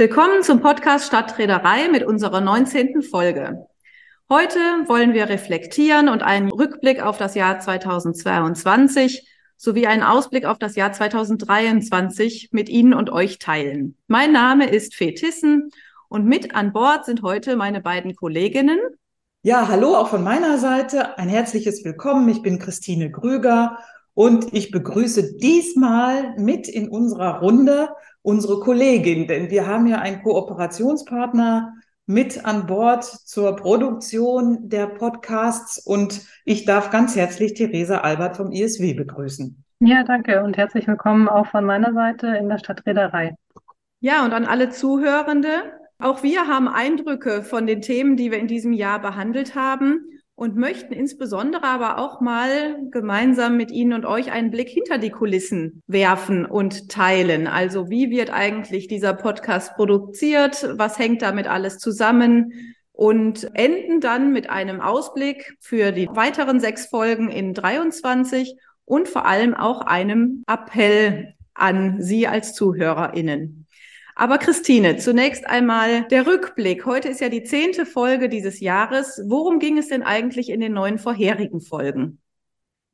Willkommen zum Podcast Stadtreederei mit unserer 19. Folge. Heute wollen wir reflektieren und einen Rückblick auf das Jahr 2022 sowie einen Ausblick auf das Jahr 2023 mit Ihnen und euch teilen. Mein Name ist Fee Tissen und mit an Bord sind heute meine beiden Kolleginnen. Ja, hallo auch von meiner Seite. Ein herzliches Willkommen. Ich bin Christine Grüger und ich begrüße diesmal mit in unserer Runde unsere Kollegin, denn wir haben ja einen Kooperationspartner mit an Bord zur Produktion der Podcasts und ich darf ganz herzlich Theresa Albert vom ISW begrüßen. Ja, danke und herzlich willkommen auch von meiner Seite in der Stadtreederei. Ja, und an alle Zuhörende. Auch wir haben Eindrücke von den Themen, die wir in diesem Jahr behandelt haben und möchten insbesondere aber auch mal gemeinsam mit Ihnen und euch einen Blick hinter die Kulissen werfen und teilen. Also wie wird eigentlich dieser Podcast produziert? Was hängt damit alles zusammen? Und enden dann mit einem Ausblick für die weiteren sechs Folgen in 23 und vor allem auch einem Appell an Sie als ZuhörerInnen. Aber Christine, zunächst einmal der Rückblick. Heute ist ja die zehnte Folge dieses Jahres. Worum ging es denn eigentlich in den neun vorherigen Folgen?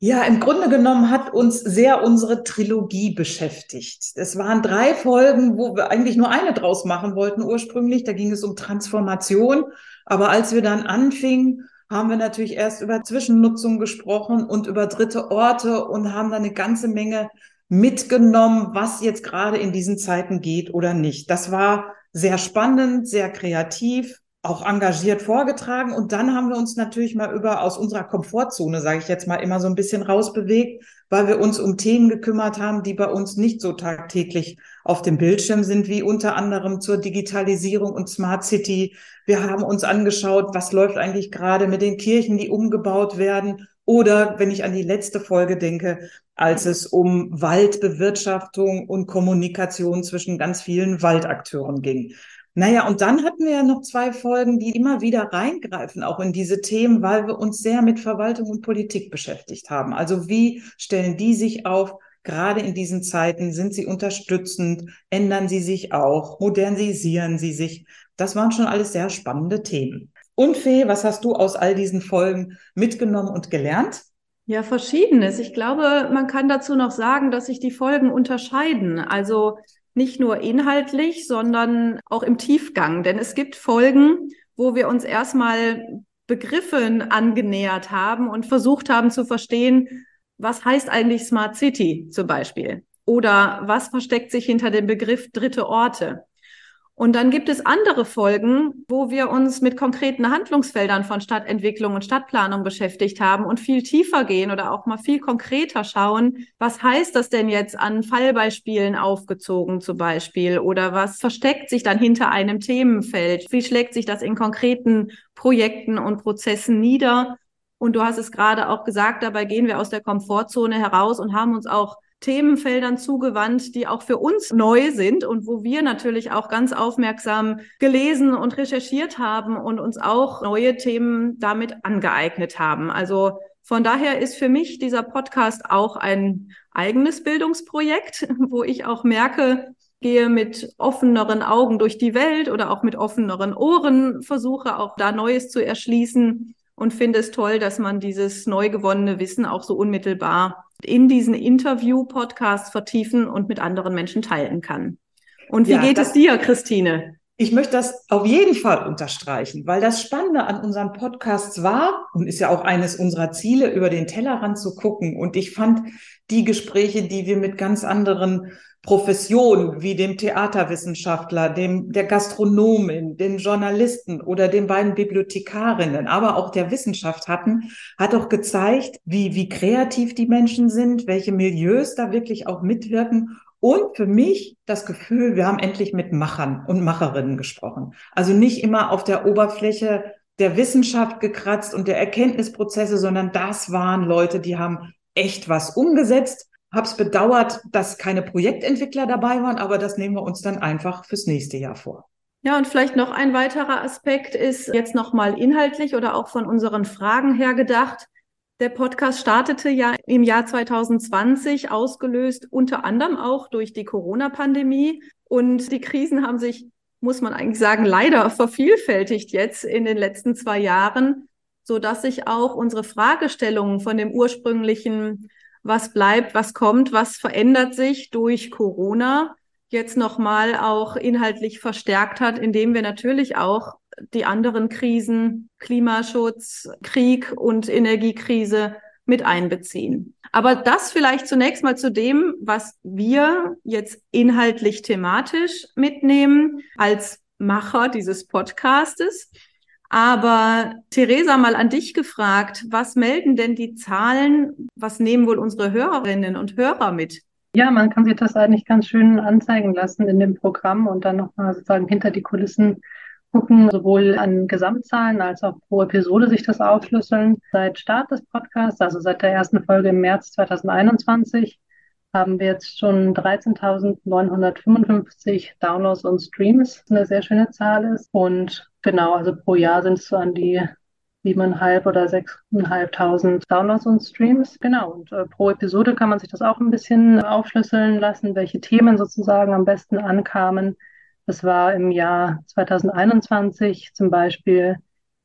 Ja, im Grunde genommen hat uns sehr unsere Trilogie beschäftigt. Es waren drei Folgen, wo wir eigentlich nur eine draus machen wollten ursprünglich. Da ging es um Transformation. Aber als wir dann anfingen, haben wir natürlich erst über Zwischennutzung gesprochen und über dritte Orte und haben da eine ganze Menge mitgenommen, was jetzt gerade in diesen Zeiten geht oder nicht. Das war sehr spannend, sehr kreativ, auch engagiert vorgetragen. Und dann haben wir uns natürlich mal über aus unserer Komfortzone, sage ich jetzt mal, immer so ein bisschen rausbewegt, weil wir uns um Themen gekümmert haben, die bei uns nicht so tagtäglich auf dem Bildschirm sind, wie unter anderem zur Digitalisierung und Smart City. Wir haben uns angeschaut, was läuft eigentlich gerade mit den Kirchen, die umgebaut werden oder wenn ich an die letzte Folge denke, als es um Waldbewirtschaftung und Kommunikation zwischen ganz vielen Waldakteuren ging. Naja, und dann hatten wir ja noch zwei Folgen, die immer wieder reingreifen, auch in diese Themen, weil wir uns sehr mit Verwaltung und Politik beschäftigt haben. Also wie stellen die sich auf? Gerade in diesen Zeiten sind sie unterstützend, ändern sie sich auch, modernisieren sie sich. Das waren schon alles sehr spannende Themen. Und Fee, was hast du aus all diesen Folgen mitgenommen und gelernt? Ja, verschiedenes. Ich glaube, man kann dazu noch sagen, dass sich die Folgen unterscheiden. Also nicht nur inhaltlich, sondern auch im Tiefgang. Denn es gibt Folgen, wo wir uns erstmal Begriffen angenähert haben und versucht haben zu verstehen, was heißt eigentlich Smart City zum Beispiel? Oder was versteckt sich hinter dem Begriff dritte Orte? Und dann gibt es andere Folgen, wo wir uns mit konkreten Handlungsfeldern von Stadtentwicklung und Stadtplanung beschäftigt haben und viel tiefer gehen oder auch mal viel konkreter schauen, was heißt das denn jetzt an Fallbeispielen aufgezogen zum Beispiel oder was versteckt sich dann hinter einem Themenfeld? Wie schlägt sich das in konkreten Projekten und Prozessen nieder? Und du hast es gerade auch gesagt, dabei gehen wir aus der Komfortzone heraus und haben uns auch Themenfeldern zugewandt, die auch für uns neu sind und wo wir natürlich auch ganz aufmerksam gelesen und recherchiert haben und uns auch neue Themen damit angeeignet haben. Also von daher ist für mich dieser Podcast auch ein eigenes Bildungsprojekt, wo ich auch merke, gehe mit offeneren Augen durch die Welt oder auch mit offeneren Ohren, versuche auch da Neues zu erschließen und finde es toll, dass man dieses neu gewonnene Wissen auch so unmittelbar in diesen Interview-Podcasts vertiefen und mit anderen Menschen teilen kann. Und wie ja, geht es dir, Christine? Ich möchte das auf jeden Fall unterstreichen, weil das Spannende an unseren Podcasts war und ist ja auch eines unserer Ziele, über den Tellerrand zu gucken. Und ich fand die Gespräche, die wir mit ganz anderen Profession wie dem Theaterwissenschaftler, dem, der Gastronomin, den Journalisten oder den beiden Bibliothekarinnen, aber auch der Wissenschaft hatten, hat auch gezeigt, wie, wie kreativ die Menschen sind, welche Milieus da wirklich auch mitwirken und für mich das Gefühl, wir haben endlich mit Machern und Macherinnen gesprochen. Also nicht immer auf der Oberfläche der Wissenschaft gekratzt und der Erkenntnisprozesse, sondern das waren Leute, die haben echt was umgesetzt habe es bedauert, dass keine Projektentwickler dabei waren, aber das nehmen wir uns dann einfach fürs nächste Jahr vor. Ja, und vielleicht noch ein weiterer Aspekt ist jetzt nochmal inhaltlich oder auch von unseren Fragen her gedacht. Der Podcast startete ja im Jahr 2020, ausgelöst unter anderem auch durch die Corona-Pandemie. Und die Krisen haben sich muss man eigentlich sagen, leider vervielfältigt jetzt in den letzten zwei Jahren, so dass sich auch unsere Fragestellungen von dem ursprünglichen, was bleibt, was kommt, was verändert sich durch Corona, jetzt nochmal auch inhaltlich verstärkt hat, indem wir natürlich auch die anderen Krisen, Klimaschutz, Krieg und Energiekrise mit einbeziehen. Aber das vielleicht zunächst mal zu dem, was wir jetzt inhaltlich thematisch mitnehmen als Macher dieses Podcastes. Aber Theresa, mal an dich gefragt, was melden denn die Zahlen? Was nehmen wohl unsere Hörerinnen und Hörer mit? Ja, man kann sich das eigentlich ganz schön anzeigen lassen in dem Programm und dann nochmal sozusagen hinter die Kulissen gucken, sowohl an Gesamtzahlen als auch pro Episode sich das aufschlüsseln. Seit Start des Podcasts, also seit der ersten Folge im März 2021, haben wir jetzt schon 13.955 Downloads und Streams, was eine sehr schöne Zahl ist. Und genau, also pro Jahr sind es so an die siebeneinhalb oder sechseinhalbtausend Downloads und Streams. Genau. Und äh, pro Episode kann man sich das auch ein bisschen aufschlüsseln lassen, welche Themen sozusagen am besten ankamen. Das war im Jahr 2021 zum Beispiel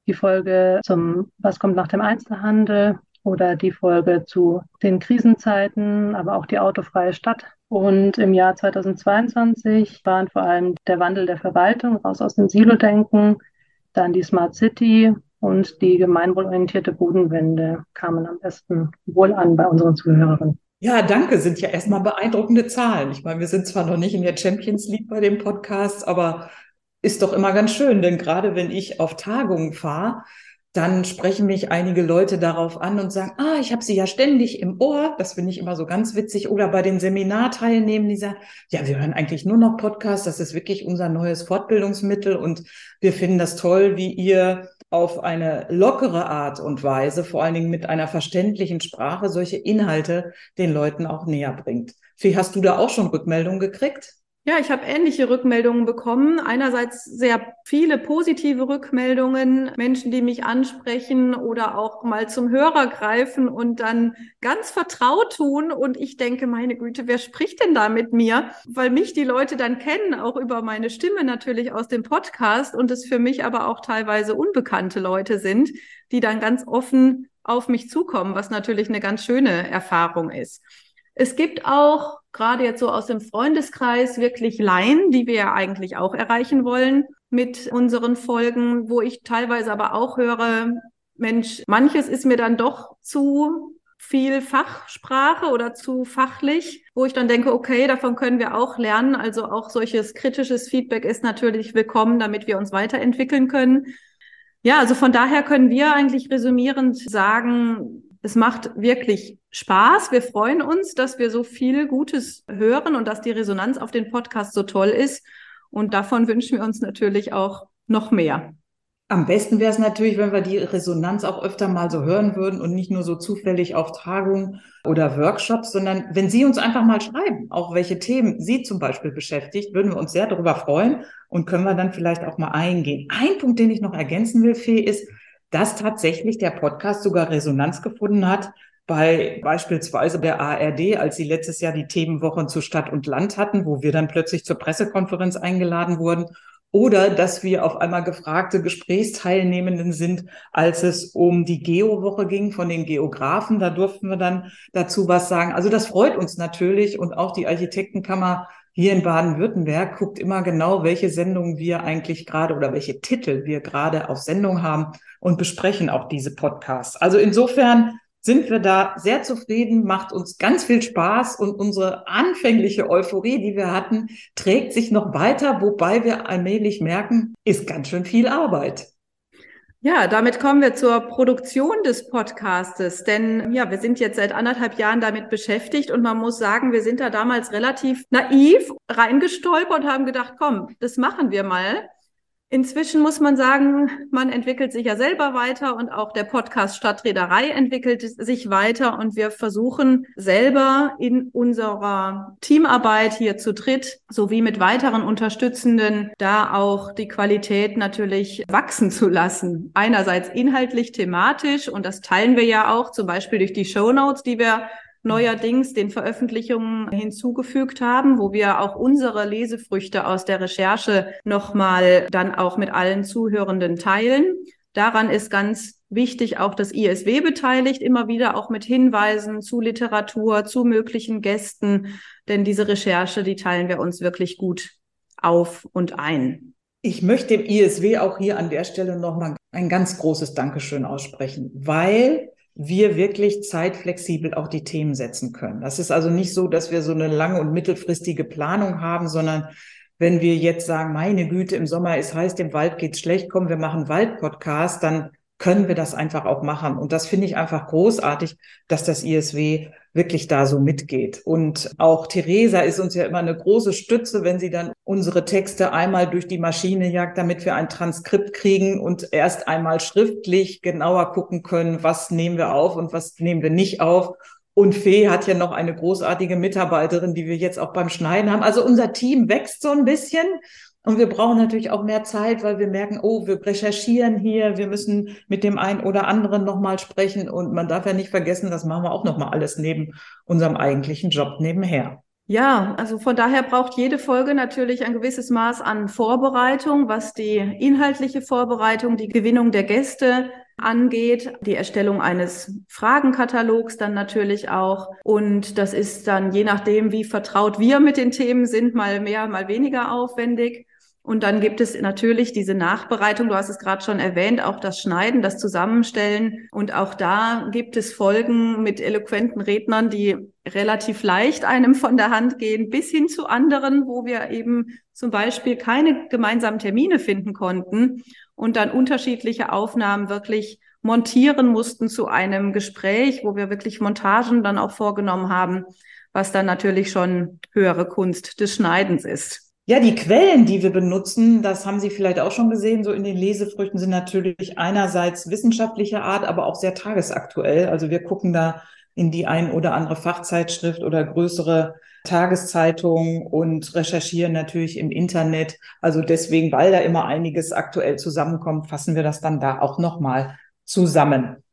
die Folge zum Was kommt nach dem Einzelhandel oder die Folge zu den Krisenzeiten, aber auch die autofreie Stadt. Und im Jahr 2022 waren vor allem der Wandel der Verwaltung, raus aus dem Silo-Denken, dann die Smart City und die gemeinwohlorientierte Bodenwende kamen am besten wohl an bei unseren Zuhörern. Ja, danke, sind ja erstmal beeindruckende Zahlen. Ich meine, wir sind zwar noch nicht in der Champions League bei dem Podcast, aber ist doch immer ganz schön, denn gerade wenn ich auf Tagungen fahre, dann sprechen mich einige Leute darauf an und sagen, ah, ich habe sie ja ständig im Ohr. Das finde ich immer so ganz witzig. Oder bei den Seminarteilnehmern, die sagen, ja, wir hören eigentlich nur noch Podcasts. Das ist wirklich unser neues Fortbildungsmittel und wir finden das toll, wie ihr auf eine lockere Art und Weise, vor allen Dingen mit einer verständlichen Sprache, solche Inhalte den Leuten auch näher bringt. Wie hast du da auch schon Rückmeldungen gekriegt? Ja, ich habe ähnliche Rückmeldungen bekommen. Einerseits sehr viele positive Rückmeldungen, Menschen, die mich ansprechen oder auch mal zum Hörer greifen und dann ganz vertraut tun. Und ich denke, meine Güte, wer spricht denn da mit mir? Weil mich die Leute dann kennen, auch über meine Stimme natürlich aus dem Podcast und es für mich aber auch teilweise unbekannte Leute sind, die dann ganz offen auf mich zukommen, was natürlich eine ganz schöne Erfahrung ist. Es gibt auch gerade jetzt so aus dem Freundeskreis wirklich Laien, die wir ja eigentlich auch erreichen wollen mit unseren Folgen, wo ich teilweise aber auch höre, Mensch, manches ist mir dann doch zu viel Fachsprache oder zu fachlich, wo ich dann denke, okay, davon können wir auch lernen. Also auch solches kritisches Feedback ist natürlich willkommen, damit wir uns weiterentwickeln können. Ja, also von daher können wir eigentlich resümierend sagen, es macht wirklich Spaß. Wir freuen uns, dass wir so viel Gutes hören und dass die Resonanz auf den Podcast so toll ist. Und davon wünschen wir uns natürlich auch noch mehr. Am besten wäre es natürlich, wenn wir die Resonanz auch öfter mal so hören würden und nicht nur so zufällig auf Tagungen oder Workshops, sondern wenn Sie uns einfach mal schreiben, auch welche Themen Sie zum Beispiel beschäftigt, würden wir uns sehr darüber freuen und können wir dann vielleicht auch mal eingehen. Ein Punkt, den ich noch ergänzen will, Fee, ist, dass tatsächlich der Podcast sogar Resonanz gefunden hat bei beispielsweise der ARD, als sie letztes Jahr die Themenwochen zu Stadt und Land hatten, wo wir dann plötzlich zur Pressekonferenz eingeladen wurden. Oder dass wir auf einmal gefragte Gesprächsteilnehmenden sind, als es um die Geowoche ging von den Geografen. Da durften wir dann dazu was sagen. Also das freut uns natürlich und auch die Architektenkammer hier in Baden-Württemberg guckt immer genau, welche Sendungen wir eigentlich gerade oder welche Titel wir gerade auf Sendung haben und besprechen auch diese Podcasts. Also insofern sind wir da sehr zufrieden, macht uns ganz viel Spaß und unsere anfängliche Euphorie, die wir hatten, trägt sich noch weiter, wobei wir allmählich merken, ist ganz schön viel Arbeit. Ja, damit kommen wir zur Produktion des Podcastes, denn ja, wir sind jetzt seit anderthalb Jahren damit beschäftigt und man muss sagen, wir sind da damals relativ naiv reingestolpert und haben gedacht, komm, das machen wir mal. Inzwischen muss man sagen, man entwickelt sich ja selber weiter und auch der Podcast Stadtreederei entwickelt sich weiter und wir versuchen selber in unserer Teamarbeit hier zu dritt sowie mit weiteren Unterstützenden da auch die Qualität natürlich wachsen zu lassen. Einerseits inhaltlich, thematisch und das teilen wir ja auch zum Beispiel durch die Show Notes, die wir neuerdings den Veröffentlichungen hinzugefügt haben, wo wir auch unsere Lesefrüchte aus der Recherche nochmal dann auch mit allen Zuhörenden teilen. Daran ist ganz wichtig auch das ISW beteiligt, immer wieder auch mit Hinweisen zu Literatur, zu möglichen Gästen, denn diese Recherche, die teilen wir uns wirklich gut auf und ein. Ich möchte dem ISW auch hier an der Stelle nochmal ein ganz großes Dankeschön aussprechen, weil wir wirklich zeitflexibel auch die Themen setzen können. Das ist also nicht so, dass wir so eine lange und mittelfristige Planung haben, sondern wenn wir jetzt sagen, meine Güte, im Sommer ist heiß, dem Wald geht's schlecht, komm, wir machen Waldpodcast, dann können wir das einfach auch machen. Und das finde ich einfach großartig, dass das ISW wirklich da so mitgeht. Und auch Theresa ist uns ja immer eine große Stütze, wenn sie dann unsere Texte einmal durch die Maschine jagt, damit wir ein Transkript kriegen und erst einmal schriftlich genauer gucken können, was nehmen wir auf und was nehmen wir nicht auf. Und Fee hat ja noch eine großartige Mitarbeiterin, die wir jetzt auch beim Schneiden haben. Also unser Team wächst so ein bisschen. Und wir brauchen natürlich auch mehr Zeit, weil wir merken, oh, wir recherchieren hier, wir müssen mit dem einen oder anderen nochmal sprechen. Und man darf ja nicht vergessen, das machen wir auch nochmal alles neben unserem eigentlichen Job nebenher. Ja, also von daher braucht jede Folge natürlich ein gewisses Maß an Vorbereitung, was die inhaltliche Vorbereitung, die Gewinnung der Gäste angeht, die Erstellung eines Fragenkatalogs dann natürlich auch. Und das ist dann je nachdem, wie vertraut wir mit den Themen sind, mal mehr, mal weniger aufwendig. Und dann gibt es natürlich diese Nachbereitung, du hast es gerade schon erwähnt, auch das Schneiden, das Zusammenstellen. Und auch da gibt es Folgen mit eloquenten Rednern, die relativ leicht einem von der Hand gehen, bis hin zu anderen, wo wir eben zum Beispiel keine gemeinsamen Termine finden konnten und dann unterschiedliche Aufnahmen wirklich montieren mussten zu einem Gespräch, wo wir wirklich Montagen dann auch vorgenommen haben, was dann natürlich schon höhere Kunst des Schneidens ist. Ja, die Quellen, die wir benutzen, das haben Sie vielleicht auch schon gesehen, so in den Lesefrüchten sind natürlich einerseits wissenschaftlicher Art, aber auch sehr tagesaktuell. Also wir gucken da in die ein oder andere Fachzeitschrift oder größere Tageszeitung und recherchieren natürlich im Internet. Also deswegen, weil da immer einiges aktuell zusammenkommt, fassen wir das dann da auch nochmal zusammen.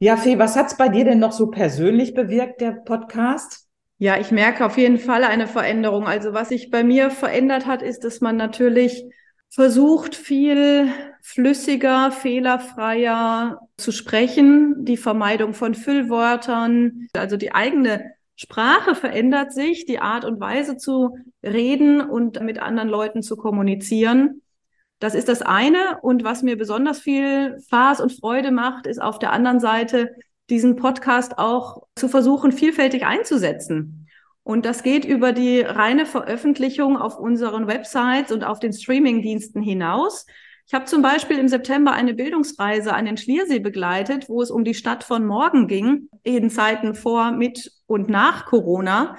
Ja, Fee, was hat's bei dir denn noch so persönlich bewirkt, der Podcast? Ja, ich merke auf jeden Fall eine Veränderung. Also was sich bei mir verändert hat, ist, dass man natürlich versucht, viel flüssiger, fehlerfreier zu sprechen, die Vermeidung von Füllwörtern, also die eigene Sprache verändert sich, die Art und Weise zu reden und mit anderen Leuten zu kommunizieren. Das ist das eine. Und was mir besonders viel Spaß und Freude macht, ist auf der anderen Seite diesen Podcast auch zu versuchen, vielfältig einzusetzen. Und das geht über die reine Veröffentlichung auf unseren Websites und auf den Streamingdiensten hinaus. Ich habe zum Beispiel im September eine Bildungsreise an den Schliersee begleitet, wo es um die Stadt von morgen ging, in Zeiten vor, mit und nach Corona.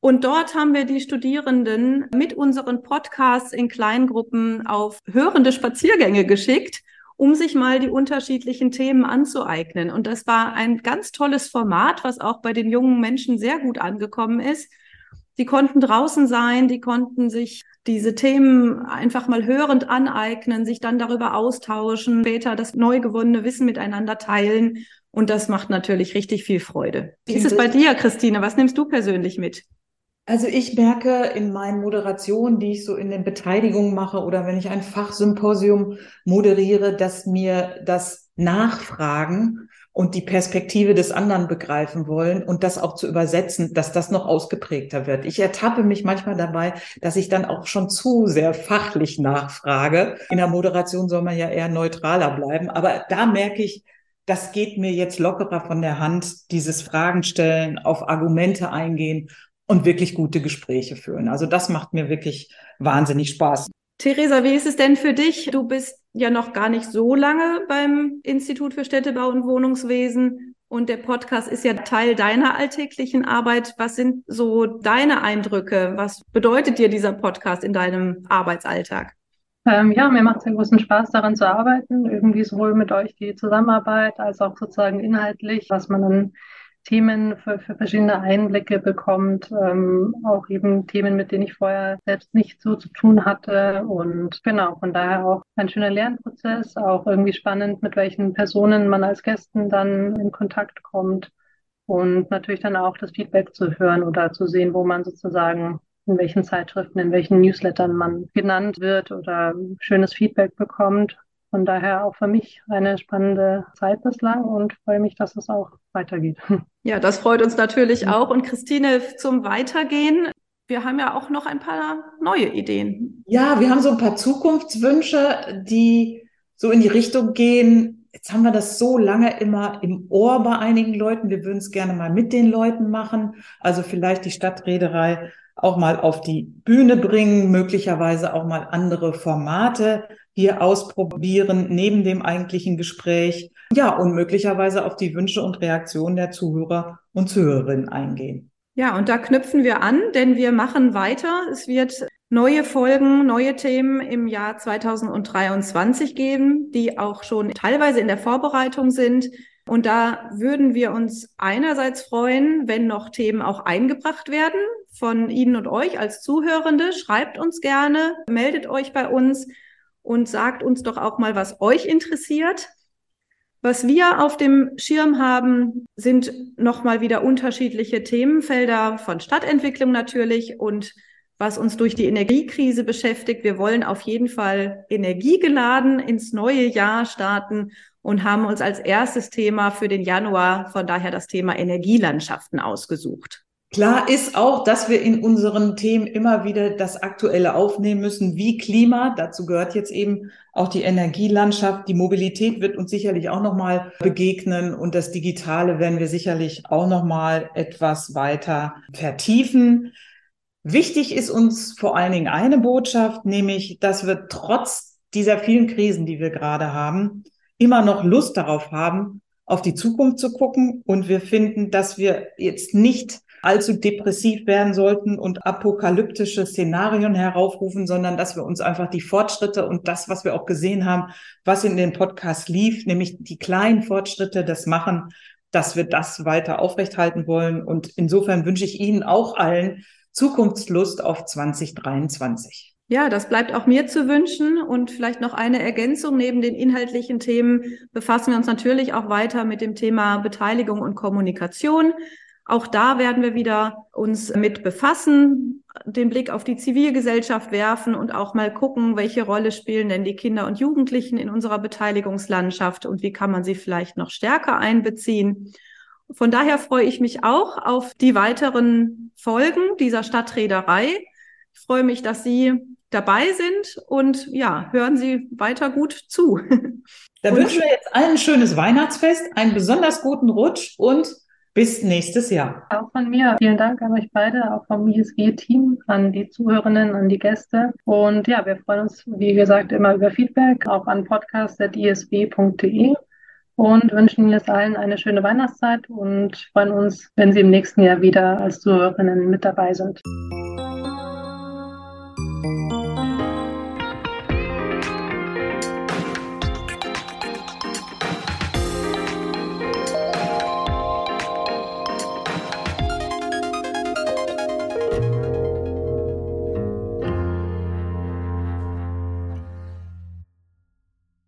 Und dort haben wir die Studierenden mit unseren Podcasts in Kleingruppen auf hörende Spaziergänge geschickt um sich mal die unterschiedlichen Themen anzueignen. Und das war ein ganz tolles Format, was auch bei den jungen Menschen sehr gut angekommen ist. Die konnten draußen sein, die konnten sich diese Themen einfach mal hörend aneignen, sich dann darüber austauschen, später das neu gewonnene Wissen miteinander teilen. Und das macht natürlich richtig viel Freude. Wie ist es bei dir, Christine? Was nimmst du persönlich mit? Also ich merke in meinen Moderationen, die ich so in den Beteiligungen mache oder wenn ich ein Fachsymposium moderiere, dass mir das Nachfragen und die Perspektive des anderen begreifen wollen und das auch zu übersetzen, dass das noch ausgeprägter wird. Ich ertappe mich manchmal dabei, dass ich dann auch schon zu sehr fachlich nachfrage. In der Moderation soll man ja eher neutraler bleiben, aber da merke ich, das geht mir jetzt lockerer von der Hand, dieses Fragen stellen, auf Argumente eingehen und wirklich gute Gespräche führen. Also das macht mir wirklich wahnsinnig Spaß. Theresa, wie ist es denn für dich? Du bist ja noch gar nicht so lange beim Institut für Städtebau und Wohnungswesen und der Podcast ist ja Teil deiner alltäglichen Arbeit. Was sind so deine Eindrücke? Was bedeutet dir dieser Podcast in deinem Arbeitsalltag? Ähm, ja, mir macht es einen großen Spaß, daran zu arbeiten. Irgendwie sowohl mit euch die Zusammenarbeit als auch sozusagen inhaltlich, was man dann Themen für, für verschiedene Einblicke bekommt, ähm, auch eben Themen, mit denen ich vorher selbst nicht so zu tun hatte. Und genau, von daher auch ein schöner Lernprozess, auch irgendwie spannend, mit welchen Personen man als Gästen dann in Kontakt kommt. und natürlich dann auch das Feedback zu hören oder zu sehen, wo man sozusagen in welchen Zeitschriften, in welchen Newslettern man genannt wird oder schönes Feedback bekommt. Von daher auch für mich eine spannende Zeit bislang und freue mich, dass es auch weitergeht. Ja, das freut uns natürlich auch. Und Christine, zum Weitergehen. Wir haben ja auch noch ein paar neue Ideen. Ja, wir haben so ein paar Zukunftswünsche, die so in die Richtung gehen. Jetzt haben wir das so lange immer im Ohr bei einigen Leuten. Wir würden es gerne mal mit den Leuten machen. Also vielleicht die Stadtreederei auch mal auf die Bühne bringen, möglicherweise auch mal andere Formate hier ausprobieren neben dem eigentlichen Gespräch. Ja, und möglicherweise auf die Wünsche und Reaktionen der Zuhörer und Zuhörerinnen eingehen. Ja, und da knüpfen wir an, denn wir machen weiter. Es wird neue Folgen, neue Themen im Jahr 2023 geben, die auch schon teilweise in der Vorbereitung sind. Und da würden wir uns einerseits freuen, wenn noch Themen auch eingebracht werden von Ihnen und euch als Zuhörende. Schreibt uns gerne, meldet euch bei uns und sagt uns doch auch mal, was euch interessiert. Was wir auf dem Schirm haben, sind nochmal wieder unterschiedliche Themenfelder von Stadtentwicklung natürlich und was uns durch die Energiekrise beschäftigt. Wir wollen auf jeden Fall energiegeladen ins neue Jahr starten und haben uns als erstes Thema für den Januar von daher das Thema Energielandschaften ausgesucht. Klar ist auch, dass wir in unseren Themen immer wieder das Aktuelle aufnehmen müssen, wie Klima. Dazu gehört jetzt eben auch die Energielandschaft. Die Mobilität wird uns sicherlich auch nochmal begegnen und das Digitale werden wir sicherlich auch nochmal etwas weiter vertiefen. Wichtig ist uns vor allen Dingen eine Botschaft, nämlich, dass wir trotz dieser vielen Krisen, die wir gerade haben, immer noch Lust darauf haben, auf die Zukunft zu gucken. Und wir finden, dass wir jetzt nicht allzu depressiv werden sollten und apokalyptische Szenarien heraufrufen, sondern dass wir uns einfach die Fortschritte und das, was wir auch gesehen haben, was in den Podcasts lief, nämlich die kleinen Fortschritte, das Machen, dass wir das weiter aufrechthalten wollen. Und insofern wünsche ich Ihnen auch allen Zukunftslust auf 2023. Ja, das bleibt auch mir zu wünschen. Und vielleicht noch eine Ergänzung. Neben den inhaltlichen Themen befassen wir uns natürlich auch weiter mit dem Thema Beteiligung und Kommunikation. Auch da werden wir wieder uns mit befassen, den Blick auf die Zivilgesellschaft werfen und auch mal gucken, welche Rolle spielen denn die Kinder und Jugendlichen in unserer Beteiligungslandschaft und wie kann man sie vielleicht noch stärker einbeziehen. Von daher freue ich mich auch auf die weiteren Folgen dieser Stadtreederei. Ich freue mich, dass Sie dabei sind und ja, hören Sie weiter gut zu. Da wünschen wir jetzt allen ein schönes Weihnachtsfest, einen besonders guten Rutsch und bis nächstes Jahr. Auch von mir. Vielen Dank an euch beide, auch vom ISG-Team, an die Zuhörerinnen, an die Gäste. Und ja, wir freuen uns, wie gesagt, immer über Feedback, auch an podcast.isb.de und wünschen Ihnen jetzt allen eine schöne Weihnachtszeit und freuen uns, wenn Sie im nächsten Jahr wieder als Zuhörerinnen mit dabei sind.